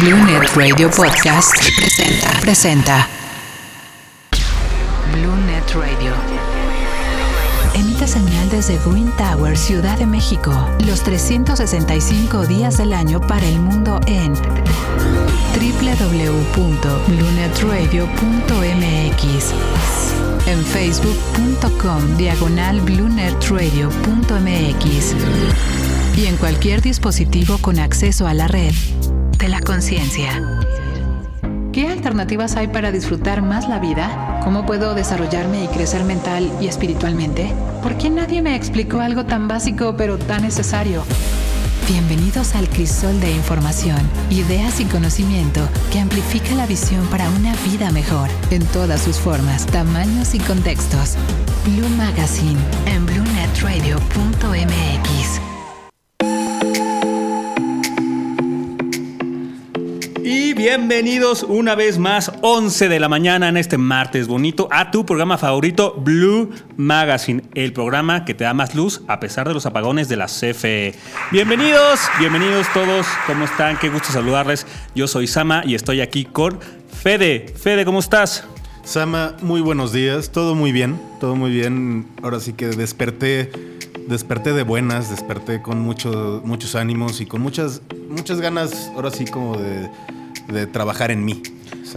Blue Net Radio Podcast presenta. Presenta. Blue Net Radio. Emite señal desde Green Tower, Ciudad de México. Los 365 días del año para el mundo en www.bluenetradio.mx en facebook.com diagonal bluenetradio.mx y en cualquier dispositivo con acceso a la red de la conciencia. ¿Qué alternativas hay para disfrutar más la vida? ¿Cómo puedo desarrollarme y crecer mental y espiritualmente? ¿Por qué nadie me explicó algo tan básico pero tan necesario? Bienvenidos al crisol de información, ideas y conocimiento que amplifica la visión para una vida mejor en todas sus formas, tamaños y contextos. Blue Magazine en bluenetradio.mx. bienvenidos una vez más, 11 de la mañana en este martes bonito, a tu programa favorito, Blue Magazine, el programa que te da más luz a pesar de los apagones de la CFE. Bienvenidos, bienvenidos todos, ¿cómo están? Qué gusto saludarles. Yo soy Sama y estoy aquí con Fede. Fede, ¿cómo estás? Sama, muy buenos días, todo muy bien, todo muy bien. Ahora sí que desperté, desperté de buenas, desperté con mucho, muchos ánimos y con muchas, muchas ganas, ahora sí como de, de trabajar en mí.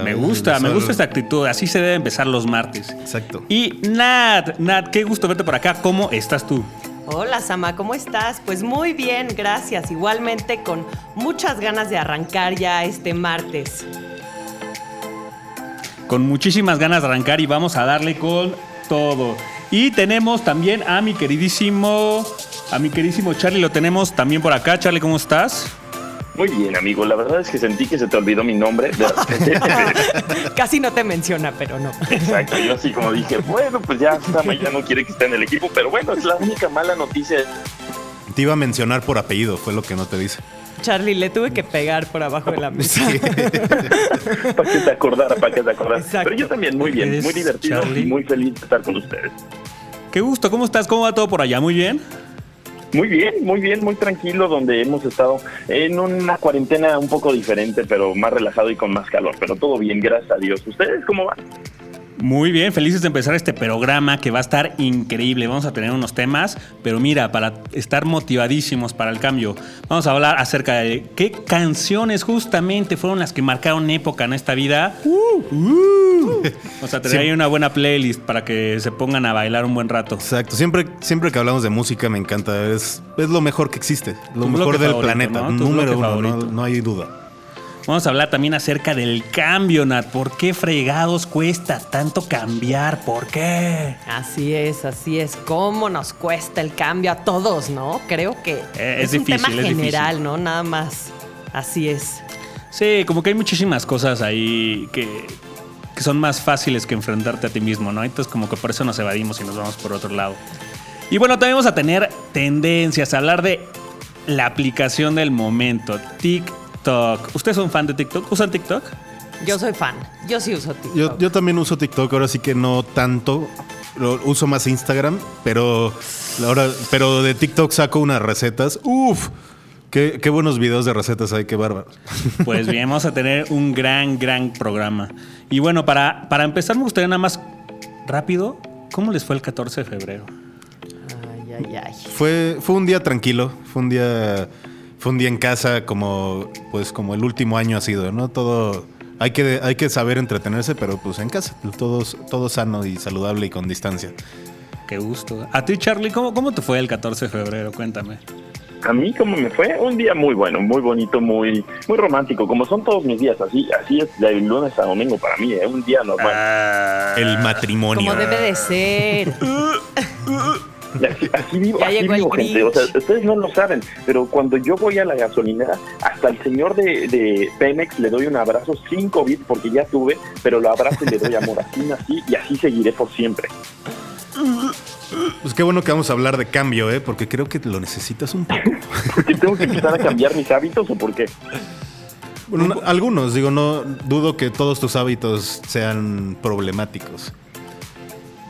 Me gusta, me gusta esta actitud, así se debe empezar los martes. Exacto. Y Nat, Nat, qué gusto verte por acá, ¿cómo estás tú? Hola Sama, ¿cómo estás? Pues muy bien, gracias. Igualmente con muchas ganas de arrancar ya este martes. con muchísimas ganas de arrancar y vamos a darle con todo. Y tenemos también a mi queridísimo, a mi queridísimo Charlie, lo tenemos también por acá. Charlie, ¿cómo estás? Muy bien, amigo. La verdad es que sentí que se te olvidó mi nombre. Casi no te menciona, pero no. Exacto. Yo así como dije, bueno, pues ya Sama ya no quiere que esté en el equipo, pero bueno, es la única mala noticia. Te iba a mencionar por apellido, fue lo que no te dice. Charlie, le tuve que pegar por abajo de la mesa. Para que te acordara, para que te acordara. Exacto. Pero yo también muy bien, ¿Eres muy divertido Charlie? y muy feliz de estar con ustedes. Qué gusto, ¿cómo estás? ¿Cómo va todo por allá? ¿Muy bien? Muy bien, muy bien, muy tranquilo, donde hemos estado en una cuarentena un poco diferente, pero más relajado y con más calor. Pero todo bien, gracias a Dios. ¿Ustedes cómo van? Muy bien, felices de empezar este programa que va a estar increíble. Vamos a tener unos temas, pero mira, para estar motivadísimos para el cambio, vamos a hablar acerca de qué canciones justamente fueron las que marcaron época en esta vida. Vamos a tener ahí una buena playlist para que se pongan a bailar un buen rato. Exacto, siempre, siempre que hablamos de música me encanta, es, es lo mejor que existe, lo mejor del favorito, planeta, número uno, no hay duda. Vamos a hablar también acerca del cambio, Nat. ¿Por qué fregados cuesta tanto cambiar? ¿Por qué? Así es, así es. ¿Cómo nos cuesta el cambio a todos, no? Creo que Eh, es, es un difícil, tema es general, difícil. ¿no? Nada más. Así es. Sí, como que hay muchísimas cosas ahí que, que son más fáciles que enfrentarte a ti mismo, ¿no? Entonces como que por eso nos evadimos y nos vamos por otro lado. Y bueno, también vamos a tener tendencias, a hablar de la aplicación del momento, TikTok. ¿Ustedes son fan de TikTok? ¿Usan TikTok? Yo soy fan. Yo sí uso TikTok. Yo, yo también uso TikTok, ahora sí que no tanto, lo, uso más Instagram, pero, ahora, pero de TikTok saco unas recetas, ¡Uf! Qué, qué buenos videos de recetas hay, qué bárbaro. Pues bien, vamos a tener un gran, gran programa. Y bueno, para, para empezar me gustaría nada más rápido, ¿cómo les fue el 14 de febrero? Ay, ay, ay. Fue, fue un día tranquilo, fue un día, fue un día en casa como, pues, como el último año ha sido, ¿no? Todo, hay que, hay que saber entretenerse, pero pues en casa, todo, todo sano y saludable y con distancia. Qué gusto. A ti, Charlie, ¿cómo, cómo te fue el 14 de febrero? Cuéntame. A mí, ¿cómo me fue? Un día muy bueno, muy bonito, muy muy romántico, como son todos mis días. Así así es de lunes a domingo para mí, ¿eh? un día normal. Ah. El matrimonio. Como debe de ser. Y Así, así vivo, Ya así vivo, gente. O sea, ustedes no lo saben, pero cuando yo voy a la gasolinera, hasta el señor de, de Pemex le doy un abrazo sin COVID porque ya tuve, pero lo abrazo y le doy amor. Así nací y así seguiré por siempre. Pues qué bueno que vamos a hablar de cambio, ¿eh? Porque creo que lo necesitas un poco. Porque tengo que empezar a cambiar mis hábitos o por qué? Bueno, no- algunos, digo, no dudo que todos tus hábitos sean problemáticos.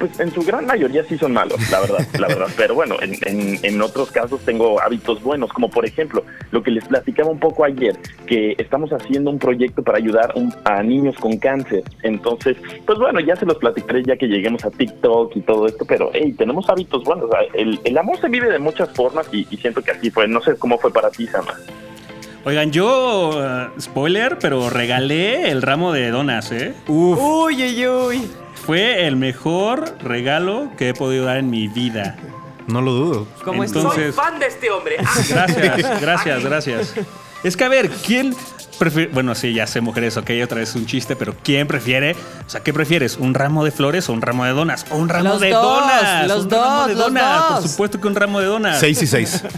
Pues en su gran mayoría sí son malos, la verdad, la verdad. Pero bueno, en, en, en, otros casos tengo hábitos buenos, como por ejemplo lo que les platicaba un poco ayer, que estamos haciendo un proyecto para ayudar a niños con cáncer. Entonces, pues bueno, ya se los platicaré ya que lleguemos a TikTok y todo esto, pero hey, tenemos hábitos buenos. El, el amor se vive de muchas formas y, y siento que así fue. No sé cómo fue para ti, Sama. Oigan, yo, uh, spoiler, pero regalé el ramo de donas, ¿eh? Uf. Uy, uy, uy. Fue el mejor regalo que he podido dar en mi vida. No lo dudo. Como Entonces, soy fan de este hombre. Gracias, gracias, gracias. Es que a ver, ¿quién prefiere? Bueno, sí, ya sé, mujeres, ok, otra vez un chiste, pero ¿quién prefiere? O sea, ¿qué prefieres? ¿Un ramo de flores o un ramo de donas? ¿O un ramo los de dos, donas? Los un dos, ramo de los donas. dos. Por supuesto que un ramo de donas. Seis y seis.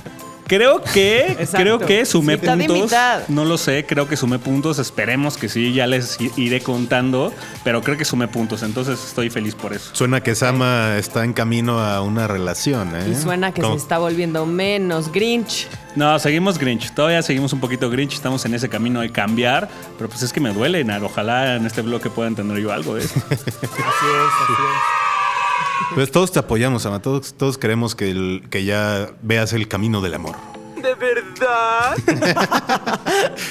Creo que, Exacto. creo que sumé Mitad puntos. No lo sé, creo que sumé puntos. Esperemos que sí, ya les iré contando. Pero creo que sumé puntos, entonces estoy feliz por eso. Suena que Sama está en camino a una relación, ¿eh? Y suena que se está volviendo menos Grinch. No, seguimos Grinch. Todavía seguimos un poquito Grinch. Estamos en ese camino de cambiar. Pero pues es que me duele, Nar. Ojalá en este bloque pueda entender yo algo de esto. Así es, así Pues todos te apoyamos, Sama. Todos, todos queremos que, el- que ya veas el camino del amor. ¿De verdad?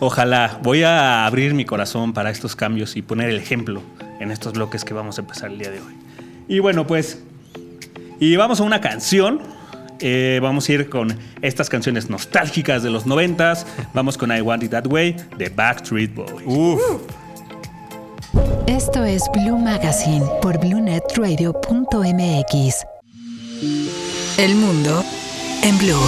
Ojalá. Voy a abrir mi corazón para estos cambios y poner el ejemplo en estos bloques que vamos a empezar el día de hoy. Y bueno, pues. Y vamos a una canción. Eh, vamos a ir con estas canciones nostálgicas de los noventas. Vamos con I Want It That Way de Backstreet Boys. Uf. Esto es Blue Magazine por BlueNetRadio.mx. El mundo en Blue.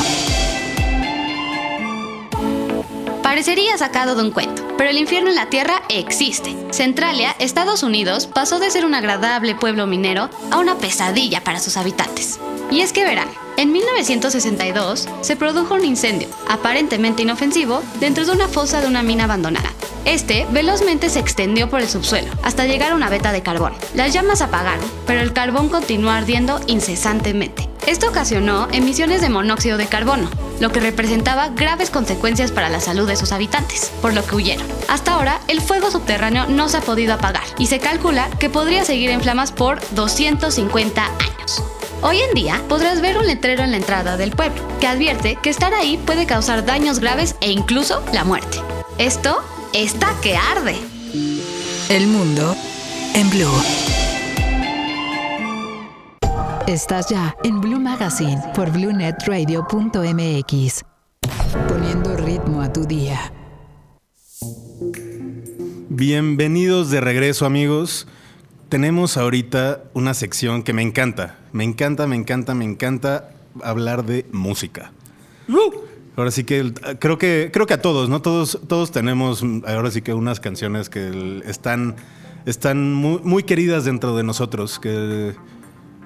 Parecería sacado de un cuento, pero el infierno en la Tierra existe. Centralia, Estados Unidos, pasó de ser un agradable pueblo minero a una pesadilla para sus habitantes. Y es que verán, en 1962 se produjo un incendio, aparentemente inofensivo, dentro de una fosa de una mina abandonada. Este velozmente se extendió por el subsuelo, hasta llegar a una veta de carbón. Las llamas apagaron, pero el carbón continuó ardiendo incesantemente. Esto ocasionó emisiones de monóxido de carbono, lo que representaba graves consecuencias para la salud de sus habitantes, por lo que huyeron. Hasta ahora, el fuego subterráneo no se ha podido apagar y se calcula que podría seguir en flamas por 250 años. Hoy en día podrás ver un letrero en la entrada del pueblo que advierte que estar ahí puede causar daños graves e incluso la muerte. Esto está que arde. El mundo en Blue. Estás ya en Blue Magazine por BlueNetRadio.mx. Poniendo ritmo a tu día. Bienvenidos de regreso, amigos. Tenemos ahorita una sección que me encanta. Me encanta, me encanta, me encanta hablar de música. Ahora sí que creo que creo que a todos, ¿no? Todos todos tenemos ahora sí que unas canciones que están están muy, muy queridas dentro de nosotros que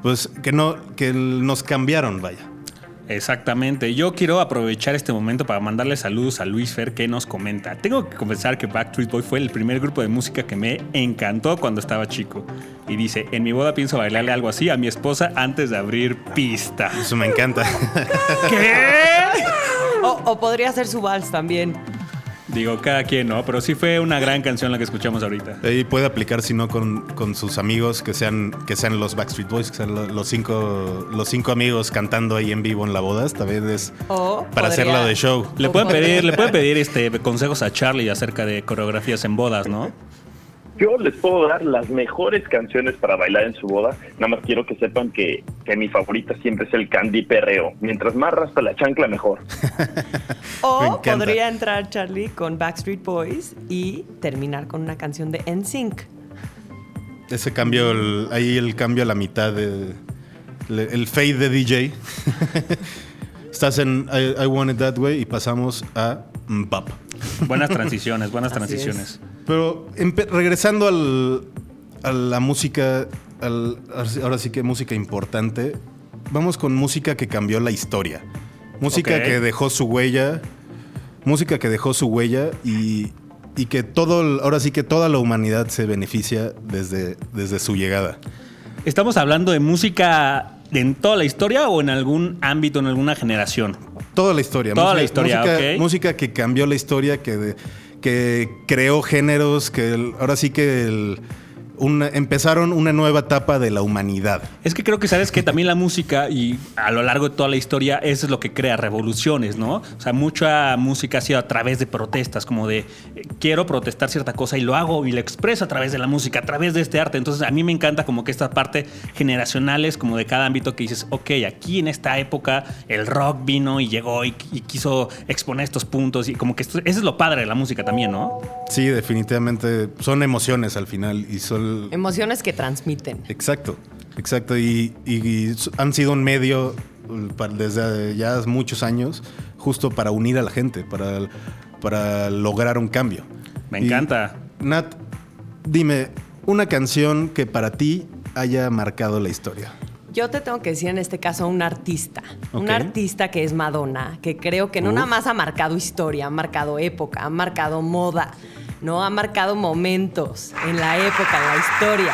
pues que no que nos cambiaron, vaya. Exactamente. Yo quiero aprovechar este momento para mandarle saludos a Luis Fer que nos comenta. Tengo que confesar que Backstreet Boy fue el primer grupo de música que me encantó cuando estaba chico. Y dice, en mi boda pienso bailarle algo así a mi esposa antes de abrir pista. Eso me encanta. O, o podría ser su vals también. Digo, cada quien, ¿no? Pero sí fue una gran canción la que escuchamos ahorita. Ahí puede aplicar, si no, con, con sus amigos, que sean, que sean los Backstreet Boys, que sean lo- los cinco, los cinco amigos cantando ahí en vivo en la boda. Esta vez es O para podría- hacerlo de show. Le pueden pedir, le pueden pedir este, consejos a Charlie acerca de coreografías en bodas, ¿no? Yo les puedo dar las mejores canciones para bailar en su boda. Nada más quiero que sepan que, que mi favorita siempre es el Candy Perreo. Mientras más raspa la chancla, mejor. Me O podría entrar Charlie con Backstreet Boys y terminar con una canción de NSYNC. Ese cambio, el- ahí el cambio a la mitad de le- el fade de DJ. Estás en I, I Want It That Way y pasamos a Mbap. Buenas transiciones, buenas Así transiciones. Pero regresando al, a la música, al- ahora sí que música importante, vamos con música que cambió la historia. Música que dejó su huella, música que dejó su huella y, y que todo, ahora sí que toda la humanidad se beneficia desde, desde su llegada. ¿Estamos hablando de música en toda la historia o en algún ámbito, en alguna generación? Toda la historia. Toda música, la historia, música, música que cambió la historia, que, de- que creó géneros, que ahora sí que, el- una- empezaron una nueva etapa de la humanidad. Es que creo que sabes que también la música y a lo largo de toda la historia eso es lo que crea revoluciones, ¿no? O sea, mucha música ha sido a través de protestas, como de eh, quiero protestar cierta cosa y lo hago y lo expreso a través de la música, a través de este arte. Entonces a mí me encanta como que esta parte generacionales como de cada ámbito que dices, ok, aquí en esta época el rock vino y llegó y, y quiso exponer estos puntos y como que esto- eso es lo padre de la música también, ¿no? Sí, definitivamente son emociones al final y son... Emociones que transmiten. Exacto, exacto. Y, y- y han sido un medio pa- desde ya muchos años justo para unir a la gente, para, para lograr un cambio. Me Y, encanta. Nat, dime, una canción que para ti haya marcado la historia. Yo te tengo que decir en este caso un artista, un artista que es Madonna, que creo que no Uf. nada más ha marcado historia, ha marcado época, ha marcado moda, no ha marcado momentos en la época, en la historia.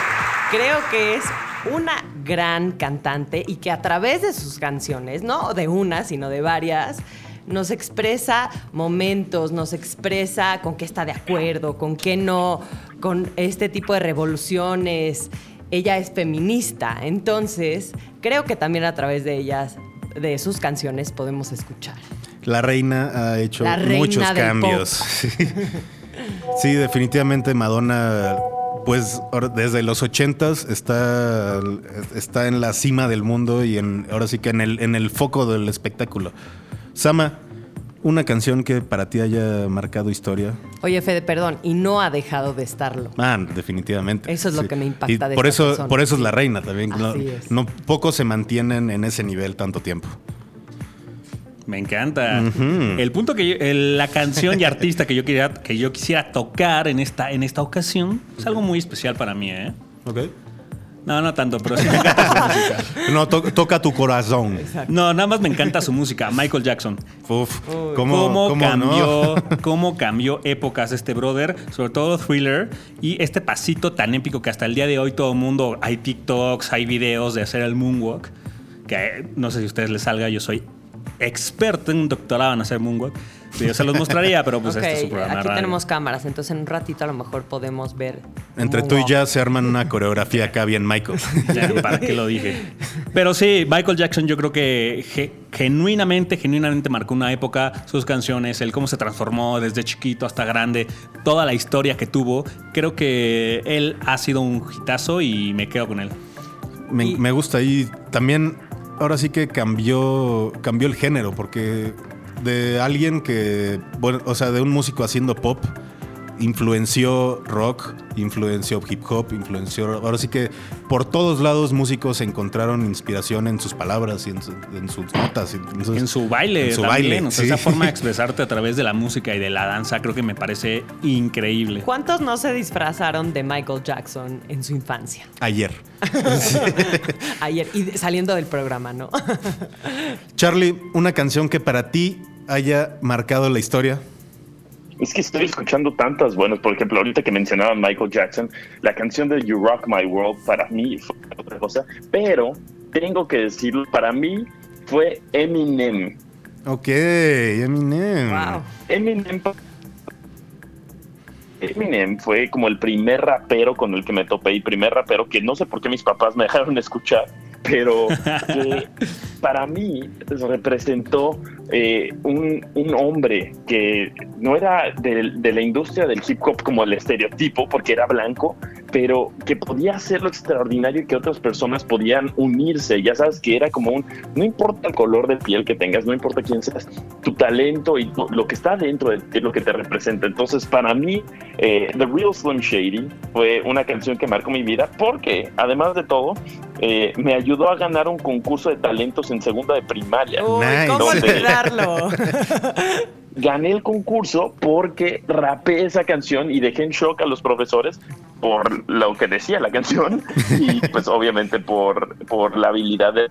Creo que es una gran cantante y que a través de sus canciones, no de una, sino de varias, nos expresa momentos, nos expresa con qué está de acuerdo, con qué no, con este tipo de revoluciones. Ella es feminista, entonces creo que también a través de ellas, de sus canciones, podemos escuchar. La reina ha hecho reina muchos cambios. Sí. Definitivamente Madonna, pues desde los ochentas está, está en la cima del mundo y en, ahora sí que en el, en el foco del espectáculo. Sama, una canción que para ti haya marcado historia. Oye, Fede, perdón, y no ha dejado de estarlo. Ah, definitivamente. Eso es lo que me impacta Y de por esta eso, persona. por eso es la reina también. No, Así es. no pocos se mantienen en ese nivel tanto tiempo. Me encanta. El punto que yo- el- la canción y artista que yo quería que yo quisiera tocar en esta en esta ocasión es algo muy especial para mí, ¿eh? Ok. No, no tanto, pero sí me encanta su música. No, to- toca tu corazón. No, nada más me encanta su música, Michael Jackson. Uf, ¿Cómo, ¿cómo, cómo cambió, no? cómo cambió épocas este brother, sobre todo Thriller y este pasito tan épico que hasta el día de hoy todo el mundo hay TikToks, hay videos de hacer el moonwalk, que no sé si a ustedes les salga, yo soy experto en un doctorado en hacer moonwalk. Yo se los mostraría, pero pues Ok, este es su programa. aquí radio. tenemos cámaras, entonces en un ratito a lo mejor podemos ver. Entre tú y ya se arman una coreografía acá bien, Michael. Ya, ¿Para qué lo dije? Pero sí, Michael Jackson yo creo que ge- genuinamente, genuinamente marcó una época, sus canciones, el cómo se transformó desde chiquito hasta grande, toda la historia que tuvo. Creo que él ha sido un hitazo y me quedo con él. Me, Y- me gusta y también ahora sí que cambió, cambió el género porque de alguien que, bueno, o sea, de un músico haciendo pop, influenció rock, influenció hip hop, influenció... Ahora sí que por todos lados músicos encontraron inspiración en sus palabras y en, su- en sus notas. Entonces, En su baile en su también, baile, o sea, sí. esa forma de expresarte a través de la música y de la danza creo que me parece increíble. ¿Cuántos no se disfrazaron de Michael Jackson en su infancia? Ayer. Ayer, y saliendo del programa, ¿no? Charlie, una canción que para ti haya marcado la historia. Es que estoy escuchando tantas buenas. Por ejemplo, ahorita que mencionaban Michael Jackson, la canción de You Rock My World para mí fue otra cosa. Pero tengo que decirlo, para mí fue Eminem. Ok, Eminem. wow. Eminem, Eminem fue como el primer rapero con el que me topé y primer rapero que no sé por qué mis papás me dejaron escuchar, pero que para mí representó eh, un, un hombre que no era de, de la industria del hip hop como el estereotipo, porque era blanco, pero que podía hacer lo extraordinario y que otras personas podían unirse. Ya sabes que era como un, no importa el color de piel que tengas, no importa quién seas, tu talento y tu- lo que está dentro de ti es lo que te representa. Entonces, para mí, eh, The Real Slim Shady fue una canción que marcó mi vida porque, además de todo, eh, me ayudó a ganar un concurso de talentos en segunda de primaria. Uy. ¿cómo Gané el concurso porque rapé esa canción y dejé en shock a los profesores por lo que decía la canción y pues obviamente por, por la habilidad de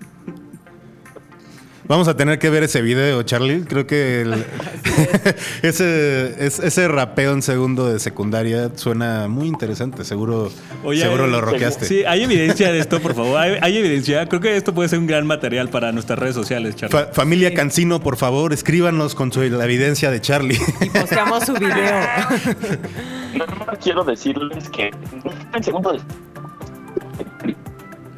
Vamos a tener que ver ese video, Charlie. Creo que el- ese, es- ese rapeo en segundo de secundaria suena muy interesante. Seguro, Oye, seguro hay- lo roqueaste. Sí, hay evidencia de esto, por favor. Hay, hay evidencia. Creo que esto puede ser un gran material para nuestras redes sociales, Charlie. Fa- familia Cancino, por favor, escríbanos con su, la evidencia de Charlie. Y posteamos su video. nada más quiero decirles que en segundo de-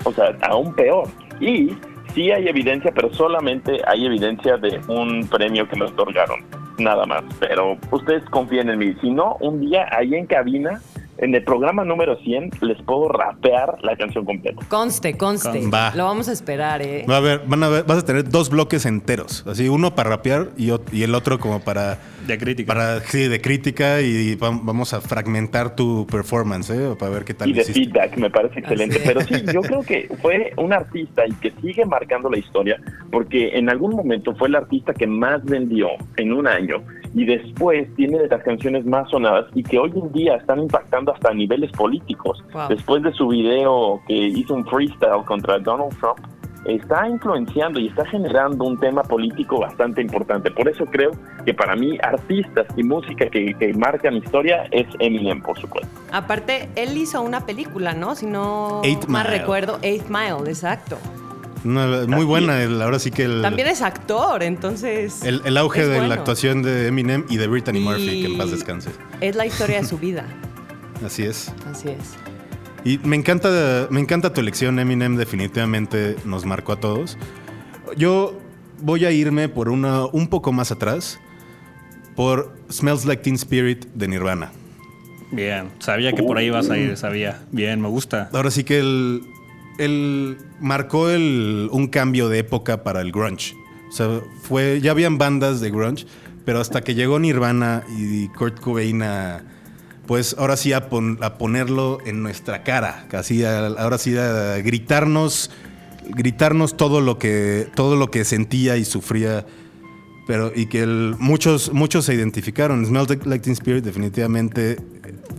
o sea, aún peor. Y sí hay evidencia, pero solamente hay evidencia de un premio que me otorgaron, nada más. Pero ustedes confíen en mí. Si no, un día ahí en cabina, en el programa número 100, les puedo rapear la canción completa. Conste, conste. Va. Lo vamos a esperar, ¿eh? Va a ver, van a ver, vas a tener dos bloques enteros. Así, uno para rapear y, el otro como para. De crítica. Para, sí, de crítica y vam- vamos a fragmentar tu performance, ¿eh? Para ver qué tal y de hiciste. feedback, me parece excelente. Así Pero sí, yo creo que fue un artista y que sigue marcando la historia, porque en algún momento fue el artista que más vendió en un año y después tiene de las canciones más sonadas y que hoy en día están impactando hasta a niveles políticos. Wow. Después de su video que hizo un freestyle contra Donald Trump, está influenciando y está generando un tema político bastante importante. Por eso creo que para mí artistas y música que, que marcan historia es Eminem, por supuesto. Aparte, él hizo una película, ¿no? Si no Eight Mile. recuerdo, Eight Mile, exacto. Una- muy buena, el- ahora sí que el, También es actor, entonces. el, el auge de bueno. la actuación de Eminem y de Brittany Y- Murphy, que en paz descanse. Es la historia de su vida. Así es. Así es. Y me encanta, me encanta tu elección, Eminem, definitivamente nos marcó a todos. Yo voy a irme por una un poco más atrás, por Smells Like Teen Spirit de Nirvana. Bien, sabía que por ahí vas a ir, sabía. Bien, me gusta. Ahora sí que el, el marcó el, un cambio de época para el grunge. O sea, fue, ya habían bandas de grunge, pero hasta que llegó Nirvana y Kurt Cobain a, pues ahora sí a, pon- a ponerlo en nuestra cara, casi a- ahora sí a gritarnos, gritarnos todo lo que, todo lo que sentía y sufría pero y que el- muchos muchos se identificaron. Smells Like- Teen Spirit definitivamente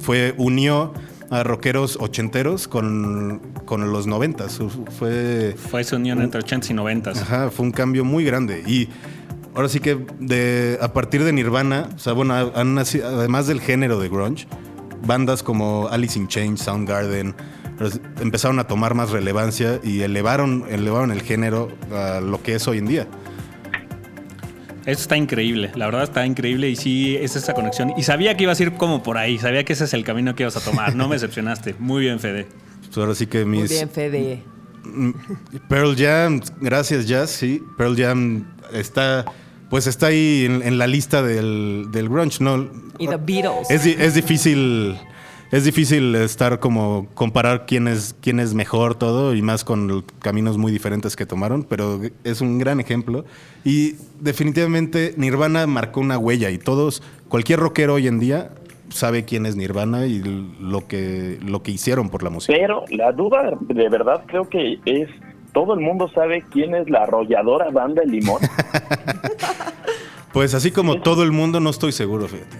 fue unió a rockeros ochenteros con, con los noventas. Fue Fue esa unión entre 80 y 90. ajá, fue un cambio muy grande y ahora sí que de a partir de Nirvana, o sea, bueno, han nacido- además del género de grunge, bandas como Alice in Chains, Soundgarden pues, empezaron a tomar más relevancia y elevaron elevaron el género a lo que es hoy en día. Eso está increíble, la verdad está increíble y sí, es esa conexión. Y sabía que ibas a ir como por ahí, sabía que ese es el camino que ibas a tomar, no me decepcionaste. Muy bien, Fede. Pues ahora sí que Muy mis bien, Fede. Pearl Jam, gracias Jazz, sí. Pearl Jam está, pues está ahí en, en la lista del, del grunge, ¿no? Y The Beatles. Es difícil, es difícil estar como comparar quién es, quién es mejor todo y más con caminos muy diferentes que tomaron, pero es un gran ejemplo. Y definitivamente Nirvana marcó una huella y todos, cualquier rockero hoy en día sabe quién es Nirvana y lo que, lo que hicieron por la música. Pero la duda de verdad creo que es, todo el mundo sabe quién es la arrolladora banda El Limón. Pues así como todo el mundo, no estoy seguro, fíjate.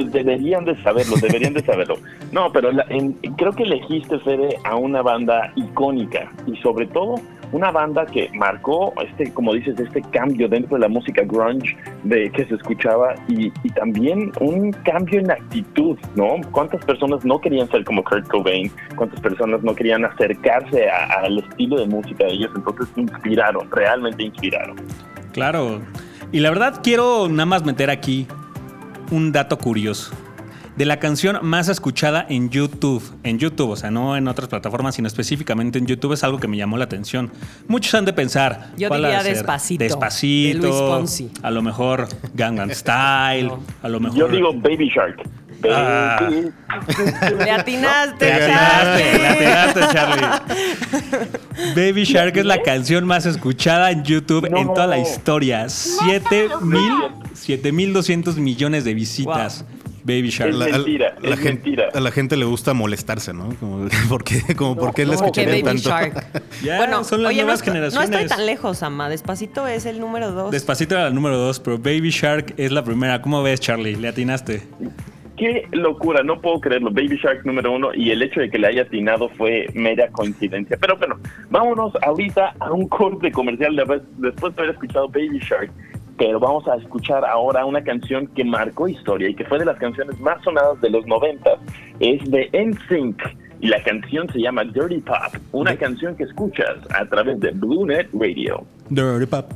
Pues deberían de saberlo, deberían de saberlo. No, pero la- en- creo que elegiste, Fede, a una banda icónica y sobre todo una banda que marcó, este, como dices, este cambio dentro de la música grunge de que se escuchaba y, y también un cambio en actitud, ¿no? ¿Cuántas personas no querían ser como Kurt Cobain? ¿Cuántas personas no querían acercarse al estilo de música de ellos? Entonces inspiraron, realmente inspiraron. Claro. Y la verdad quiero nada más meter aquí un dato curioso. De la canción más escuchada en YouTube, en YouTube, o sea, no en otras plataformas, sino específicamente en YouTube, es algo que me llamó la atención. Muchos han de pensar. Yo ¿cuál ha diría? Despacito, Despacito. de Luis Fonsi. A lo mejor Gangnam Style. No. A lo mejor. Yo digo Baby Shark. Baby. Ah. Le atinaste, Te atinaste, Charlie. te atinaste, Charlie. Baby Shark es la canción más escuchada en YouTube No. en toda la historia. 7 mil, 7200 millones de visitas. Baby Shark. Es mentira, la es gente, mentira. A la gente le gusta molestarse, ¿no? Como, ¿Por qué, como, ¿por qué le no, Que escucharían Baby tanto? Shark. Ya, bueno, son las oye, no nuevas estoy- generaciones. No estoy tan lejos, Ama. Despacito es el número dos. Despacito era la número 2, pero Baby Shark es la primera. ¿Cómo ves, Charlie? ¿Le atinaste? Qué locura, no puedo creerlo. Baby Shark número uno y el hecho de que le haya atinado fue mera coincidencia. Pero bueno, vámonos ahorita a un corte comercial de- después de haber escuchado Baby Shark. Pero vamos a escuchar ahora una canción que marcó historia y que fue de las canciones más sonadas de los 90. Es de NSYNC y la canción se llama Dirty Pop, una canción que escuchas a través de Blue Net Radio. Dirty Pop.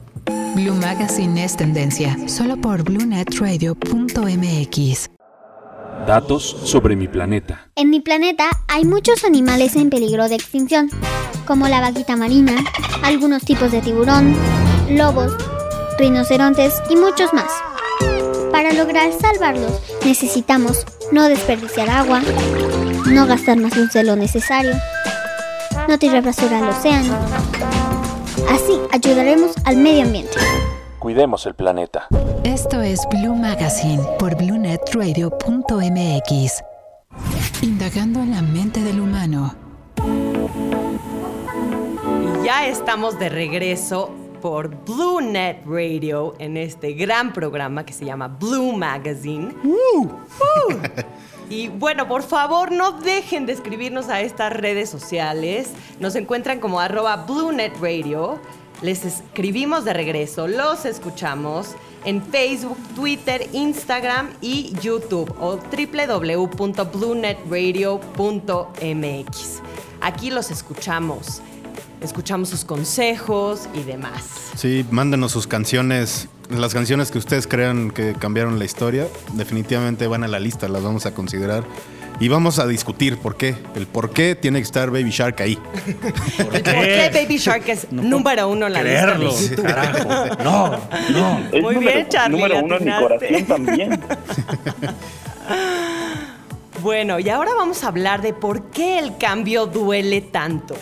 Blue Magazine es tendencia, solo por BlueNetRadio.mx. Datos sobre mi planeta. En mi planeta hay muchos animales en peligro de extinción, como la vaquita marina, algunos tipos de tiburón, lobos, rinocerontes y muchos más. Para lograr salvarlos necesitamos no desperdiciar agua, no gastar más luz de lo necesario, no tirar basura al océano. Así ayudaremos al medio ambiente. Cuidemos el planeta. Esto es Blue Magazine por bluenetradio.mx. Indagando en la mente del humano. Y ya estamos de regreso por Blue Net Radio en este gran programa que se llama Blue Magazine. Uh. Y bueno, por favor, no dejen de escribirnos a estas redes sociales. Nos encuentran como arroba BlueNet Radio. Les escribimos de regreso, los escuchamos en Facebook, Twitter, Instagram y YouTube o www.bluenetradio.mx. Aquí los escuchamos, escuchamos sus consejos y demás. Sí, mándenos sus canciones, las canciones que ustedes crean que cambiaron la historia. Definitivamente van a la lista, las vamos a considerar. Y vamos a discutir por qué. El por qué tiene que estar Baby Shark ahí. ¿Por qué Baby Shark es número uno en la Creerlo, lista carajo. No, no. Es Muy número, bien, Charlie, número uno en mi corazón también. Bueno, y ahora vamos a hablar de por qué el cambio duele tanto.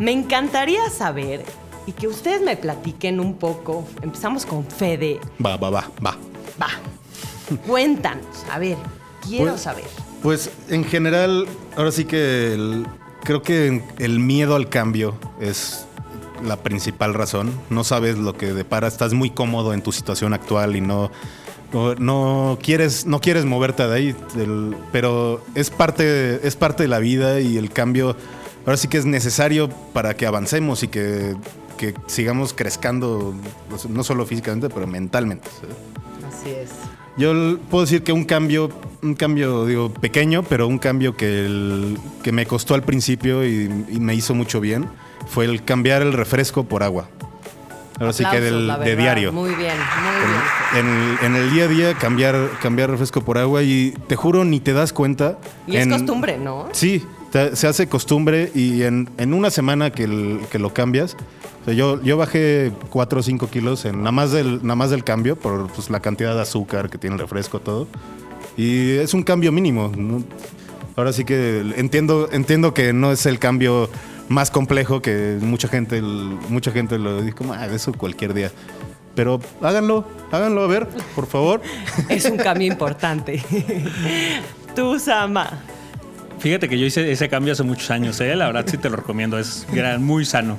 Me encantaría saber y que ustedes me platiquen un poco. Empezamos con Fede. Va, va, va, va. Va, cuéntanos. A ver, quiero Pues- saber. Pues en general, ahora sí que creo que el miedo al cambio es la principal razón. No sabes lo que depara, estás muy cómodo en tu situación actual y no, no, quieres, no quieres moverte de ahí. pero es parte, es parte de la vida y el cambio ahora sí que es necesario para que avancemos y que, que sigamos crezcando, o sea, no solo físicamente, pero mentalmente. Así es. Yo puedo decir que un cambio, un cambio, digo, pequeño, pero un cambio que, el- que me costó al principio y, y me hizo mucho bien, fue el cambiar el refresco por agua. Ahora sí que del, de diario. Muy bien, muy bien. En el, en el día a día cambiar, cambiar refresco por agua y te juro ni te das cuenta. Y es costumbre, ¿no? Sí, te- se hace costumbre y en, en una semana que, el- que lo cambias, o sea, yo, yo bajé 4 o 5 kilos en nada más del, nada más del cambio por pues, la cantidad de azúcar que tiene el refresco, todo. Y es un cambio mínimo. ¿no? Ahora sí que entiendo, entiendo que no es el cambio más complejo que mucha gente, mucha gente lo dice como, ah, eso cualquier día. Pero háganlo, háganlo a ver, por favor. Es un cambio importante. Tú, Sama. Fíjate que yo hice ese cambio hace muchos años, ¿eh? La verdad sí te lo recomiendo, es muy sano.